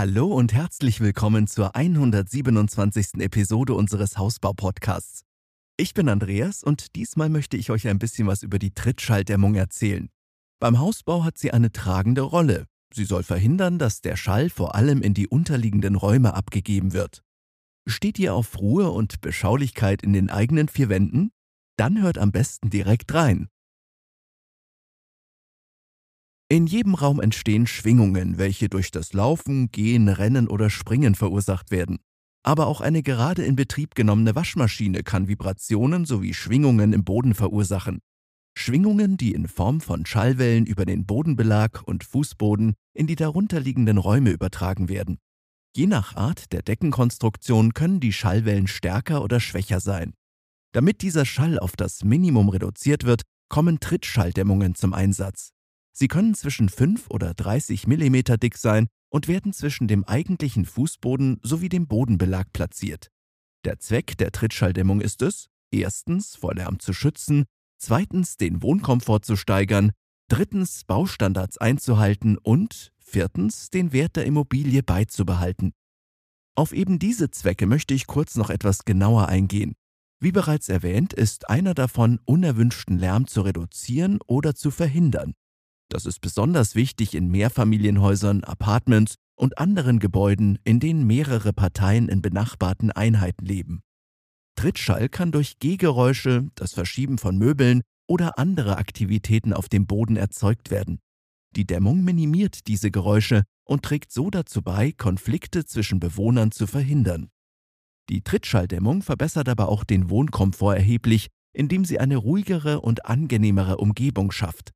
Hallo und herzlich willkommen zur 127. Episode unseres Hausbau-Podcasts. Ich bin Andreas und diesmal möchte ich euch ein bisschen was über die Trittschalldämmung erzählen. Beim Hausbau hat sie eine tragende Rolle. Sie soll verhindern, dass der Schall vor allem in die unterliegenden Räume abgegeben wird. Steht ihr auf Ruhe und Beschaulichkeit in den eigenen vier Wänden? Dann hört am besten direkt rein. In jedem Raum entstehen Schwingungen, welche durch das Laufen, Gehen, Rennen oder Springen verursacht werden. Aber auch eine gerade in Betrieb genommene Waschmaschine kann Vibrationen sowie Schwingungen im Boden verursachen. Schwingungen, die in Form von Schallwellen über den Bodenbelag und Fußboden in die darunterliegenden Räume übertragen werden. Je nach Art der Deckenkonstruktion können die Schallwellen stärker oder schwächer sein. Damit dieser Schall auf das Minimum reduziert wird, kommen Trittschalldämmungen zum Einsatz. Sie können zwischen 5 oder 30 mm dick sein und werden zwischen dem eigentlichen Fußboden sowie dem Bodenbelag platziert. Der Zweck der Trittschalldämmung ist es, erstens vor Lärm zu schützen, zweitens den Wohnkomfort zu steigern, drittens Baustandards einzuhalten und viertens den Wert der Immobilie beizubehalten. Auf eben diese Zwecke möchte ich kurz noch etwas genauer eingehen. Wie bereits erwähnt, ist einer davon, unerwünschten Lärm zu reduzieren oder zu verhindern. Das ist besonders wichtig in Mehrfamilienhäusern, Apartments und anderen Gebäuden, in denen mehrere Parteien in benachbarten Einheiten leben. Trittschall kann durch Gehgeräusche, das Verschieben von Möbeln oder andere Aktivitäten auf dem Boden erzeugt werden. Die Dämmung minimiert diese Geräusche und trägt so dazu bei, Konflikte zwischen Bewohnern zu verhindern. Die Trittschalldämmung verbessert aber auch den Wohnkomfort erheblich, indem sie eine ruhigere und angenehmere Umgebung schafft.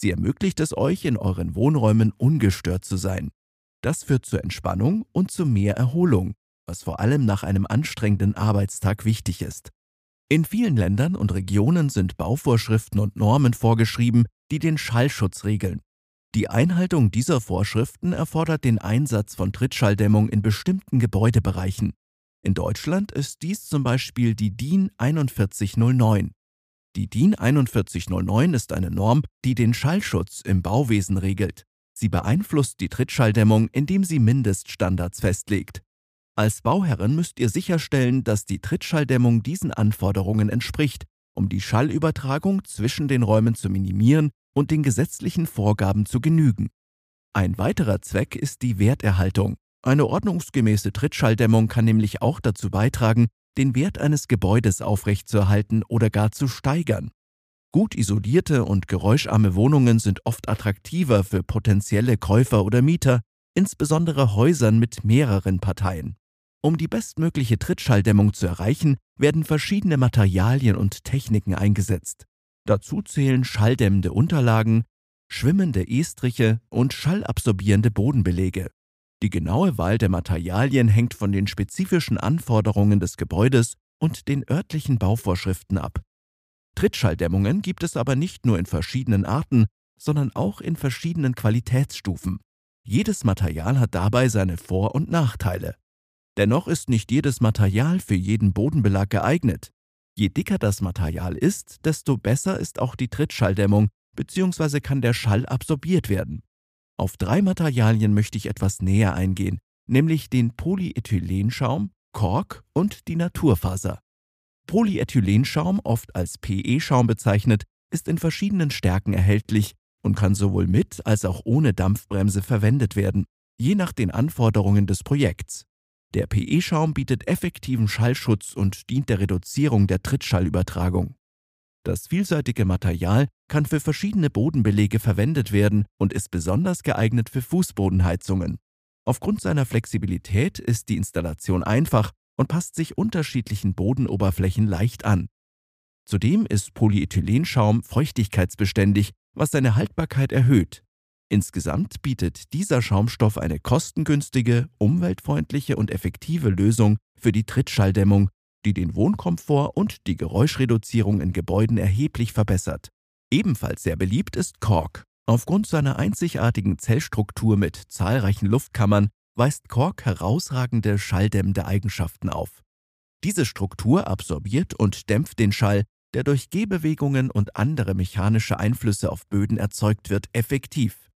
Sie ermöglicht es euch, in euren Wohnräumen ungestört zu sein. Das führt zur Entspannung und zu mehr Erholung, was vor allem nach einem anstrengenden Arbeitstag wichtig ist. In vielen Ländern und Regionen sind Bauvorschriften und Normen vorgeschrieben, die den Schallschutz regeln. Die Einhaltung dieser Vorschriften erfordert den Einsatz von Trittschalldämmung in bestimmten Gebäudebereichen. In Deutschland ist dies zum Beispiel die DIN 4109. Die DIN 4109 ist eine Norm, die den Schallschutz im Bauwesen regelt. Sie beeinflusst die Trittschalldämmung, indem sie Mindeststandards festlegt. Als Bauherren müsst ihr sicherstellen, dass die Trittschalldämmung diesen Anforderungen entspricht, um die Schallübertragung zwischen den Räumen zu minimieren und den gesetzlichen Vorgaben zu genügen. Ein weiterer Zweck ist die Werterhaltung. Eine ordnungsgemäße Trittschalldämmung kann nämlich auch dazu beitragen, den Wert eines Gebäudes aufrechtzuerhalten oder gar zu steigern. Gut isolierte und geräuscharme Wohnungen sind oft attraktiver für potenzielle Käufer oder Mieter, insbesondere Häusern mit mehreren Parteien. Um die bestmögliche Trittschalldämmung zu erreichen, werden verschiedene Materialien und Techniken eingesetzt. Dazu zählen schalldämmende Unterlagen, schwimmende Estriche und schallabsorbierende Bodenbelege. Die genaue Wahl der Materialien hängt von den spezifischen Anforderungen des Gebäudes und den örtlichen Bauvorschriften ab. Trittschalldämmungen gibt es aber nicht nur in verschiedenen Arten, sondern auch in verschiedenen Qualitätsstufen. Jedes Material hat dabei seine Vor- und Nachteile. Dennoch ist nicht jedes Material für jeden Bodenbelag geeignet. Je dicker das Material ist, desto besser ist auch die Trittschalldämmung bzw. kann der Schall absorbiert werden. Auf drei Materialien möchte ich etwas näher eingehen, nämlich den Polyethylenschaum, Kork und die Naturfaser. Polyethylenschaum, oft als PE-Schaum bezeichnet, ist in verschiedenen Stärken erhältlich und kann sowohl mit als auch ohne Dampfbremse verwendet werden, je nach den Anforderungen des Projekts. Der PE-Schaum bietet effektiven Schallschutz und dient der Reduzierung der Trittschallübertragung. Das vielseitige Material kann für verschiedene Bodenbelege verwendet werden und ist besonders geeignet für Fußbodenheizungen. Aufgrund seiner Flexibilität ist die Installation einfach und passt sich unterschiedlichen Bodenoberflächen leicht an. Zudem ist Polyethylenschaum feuchtigkeitsbeständig, was seine Haltbarkeit erhöht. Insgesamt bietet dieser Schaumstoff eine kostengünstige, umweltfreundliche und effektive Lösung für die Trittschalldämmung die den Wohnkomfort und die Geräuschreduzierung in Gebäuden erheblich verbessert. Ebenfalls sehr beliebt ist Kork. Aufgrund seiner einzigartigen Zellstruktur mit zahlreichen Luftkammern weist Kork herausragende schalldämmende Eigenschaften auf. Diese Struktur absorbiert und dämpft den Schall, der durch Gehbewegungen und andere mechanische Einflüsse auf Böden erzeugt wird, effektiv.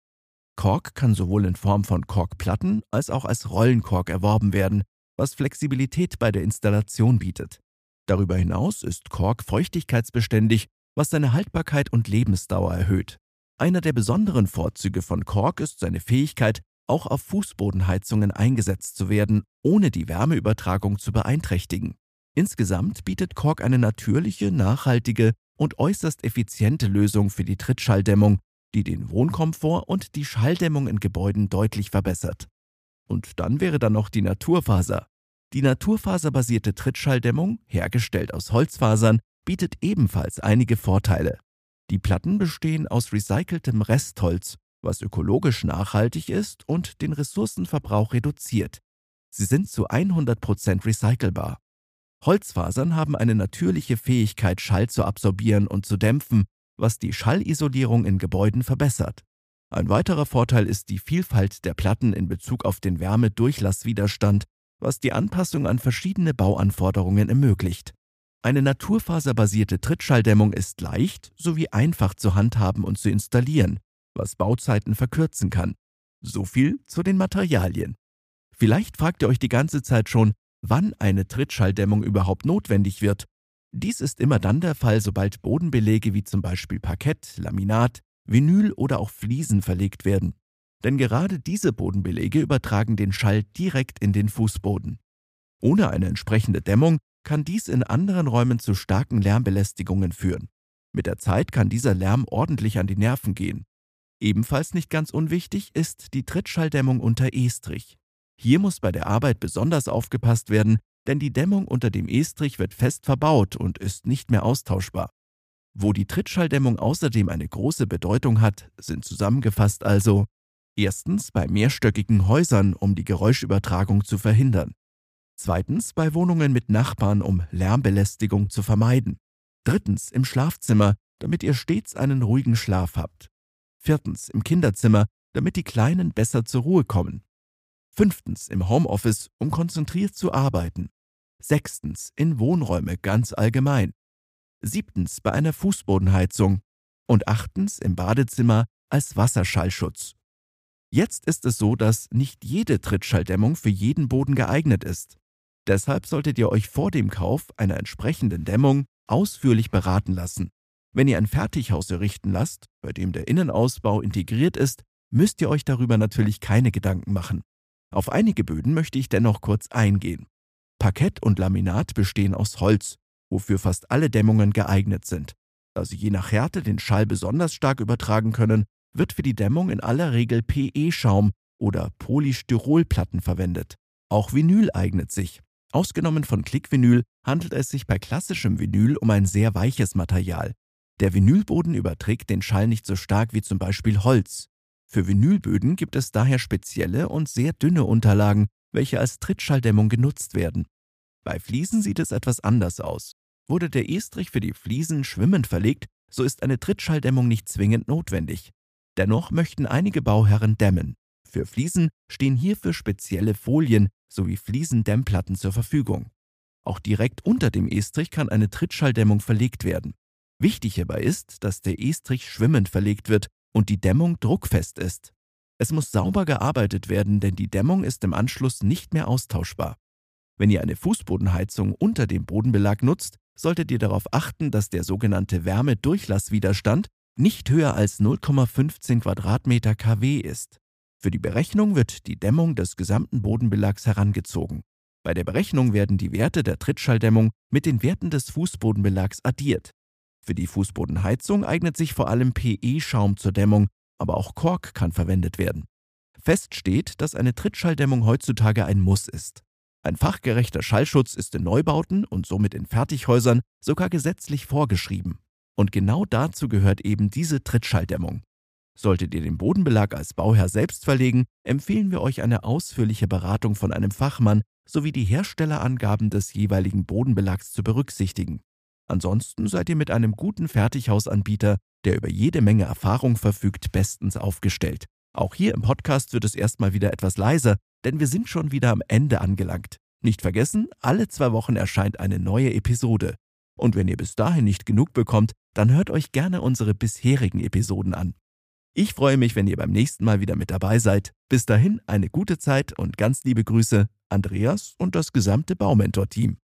Kork kann sowohl in Form von Korkplatten als auch als Rollenkork erworben werden, was Flexibilität bei der Installation bietet. Darüber hinaus ist Kork feuchtigkeitsbeständig, was seine Haltbarkeit und Lebensdauer erhöht. Einer der besonderen Vorzüge von Kork ist seine Fähigkeit, auch auf Fußbodenheizungen eingesetzt zu werden, ohne die Wärmeübertragung zu beeinträchtigen. Insgesamt bietet Kork eine natürliche, nachhaltige und äußerst effiziente Lösung für die Trittschalldämmung, die den Wohnkomfort und die Schalldämmung in Gebäuden deutlich verbessert. Und dann wäre da noch die Naturfaser. Die naturfaserbasierte Trittschalldämmung, hergestellt aus Holzfasern, bietet ebenfalls einige Vorteile. Die Platten bestehen aus recyceltem Restholz, was ökologisch nachhaltig ist und den Ressourcenverbrauch reduziert. Sie sind zu 100% recycelbar. Holzfasern haben eine natürliche Fähigkeit, Schall zu absorbieren und zu dämpfen, was die Schallisolierung in Gebäuden verbessert. Ein weiterer Vorteil ist die Vielfalt der Platten in Bezug auf den Wärmedurchlasswiderstand, was die Anpassung an verschiedene Bauanforderungen ermöglicht. Eine naturfaserbasierte Trittschalldämmung ist leicht sowie einfach zu handhaben und zu installieren, was Bauzeiten verkürzen kann. So viel zu den Materialien. Vielleicht fragt ihr euch die ganze Zeit schon, wann eine Trittschalldämmung überhaupt notwendig wird dies ist immer dann der Fall, sobald Bodenbelege wie zum Beispiel Parkett, Laminat, Vinyl oder auch Fliesen verlegt werden. Denn gerade diese Bodenbelege übertragen den Schall direkt in den Fußboden. Ohne eine entsprechende Dämmung kann dies in anderen Räumen zu starken Lärmbelästigungen führen. Mit der Zeit kann dieser Lärm ordentlich an die Nerven gehen. Ebenfalls nicht ganz unwichtig ist die Trittschalldämmung unter Estrich. Hier muss bei der Arbeit besonders aufgepasst werden, denn die Dämmung unter dem Estrich wird fest verbaut und ist nicht mehr austauschbar. Wo die Trittschalldämmung außerdem eine große Bedeutung hat, sind zusammengefasst also erstens bei mehrstöckigen Häusern, um die Geräuschübertragung zu verhindern, zweitens bei Wohnungen mit Nachbarn, um Lärmbelästigung zu vermeiden, drittens im Schlafzimmer, damit ihr stets einen ruhigen Schlaf habt, viertens im Kinderzimmer, damit die Kleinen besser zur Ruhe kommen, Fünftens im Homeoffice, um konzentriert zu arbeiten. Sechstens in Wohnräume ganz allgemein. Siebtens bei einer Fußbodenheizung. Und achtens im Badezimmer als Wasserschallschutz. Jetzt ist es so, dass nicht jede Trittschalldämmung für jeden Boden geeignet ist. Deshalb solltet ihr euch vor dem Kauf einer entsprechenden Dämmung ausführlich beraten lassen. Wenn ihr ein Fertighaus errichten lasst, bei dem der Innenausbau integriert ist, müsst ihr euch darüber natürlich keine Gedanken machen. Auf einige Böden möchte ich dennoch kurz eingehen. Parkett und Laminat bestehen aus Holz, wofür fast alle Dämmungen geeignet sind. Da sie je nach Härte den Schall besonders stark übertragen können, wird für die Dämmung in aller Regel PE-Schaum oder Polystyrolplatten verwendet. Auch Vinyl eignet sich. Ausgenommen von Klickvinyl handelt es sich bei klassischem Vinyl um ein sehr weiches Material. Der Vinylboden überträgt den Schall nicht so stark wie zum Beispiel Holz. Für Vinylböden gibt es daher spezielle und sehr dünne Unterlagen, welche als Trittschalldämmung genutzt werden. Bei Fliesen sieht es etwas anders aus. Wurde der Estrich für die Fliesen schwimmend verlegt, so ist eine Trittschalldämmung nicht zwingend notwendig. Dennoch möchten einige Bauherren dämmen. Für Fliesen stehen hierfür spezielle Folien sowie Fliesendämmplatten zur Verfügung. Auch direkt unter dem Estrich kann eine Trittschalldämmung verlegt werden. Wichtig hierbei ist, dass der Estrich schwimmend verlegt wird und die Dämmung druckfest ist. Es muss sauber gearbeitet werden, denn die Dämmung ist im Anschluss nicht mehr austauschbar. Wenn ihr eine Fußbodenheizung unter dem Bodenbelag nutzt, solltet ihr darauf achten, dass der sogenannte Wärmedurchlasswiderstand nicht höher als 0,15 Quadratmeter kW ist. Für die Berechnung wird die Dämmung des gesamten Bodenbelags herangezogen. Bei der Berechnung werden die Werte der Trittschalldämmung mit den Werten des Fußbodenbelags addiert. Für die Fußbodenheizung eignet sich vor allem PE-Schaum zur Dämmung, aber auch Kork kann verwendet werden. Fest steht, dass eine Trittschalldämmung heutzutage ein Muss ist. Ein fachgerechter Schallschutz ist in Neubauten und somit in Fertighäusern sogar gesetzlich vorgeschrieben. Und genau dazu gehört eben diese Trittschalldämmung. Solltet ihr den Bodenbelag als Bauherr selbst verlegen, empfehlen wir euch eine ausführliche Beratung von einem Fachmann sowie die Herstellerangaben des jeweiligen Bodenbelags zu berücksichtigen. Ansonsten seid ihr mit einem guten Fertighausanbieter, der über jede Menge Erfahrung verfügt, bestens aufgestellt. Auch hier im Podcast wird es erstmal wieder etwas leiser, denn wir sind schon wieder am Ende angelangt. Nicht vergessen, alle zwei Wochen erscheint eine neue Episode. Und wenn ihr bis dahin nicht genug bekommt, dann hört euch gerne unsere bisherigen Episoden an. Ich freue mich, wenn ihr beim nächsten Mal wieder mit dabei seid. Bis dahin eine gute Zeit und ganz liebe Grüße, Andreas und das gesamte Baumentor-Team.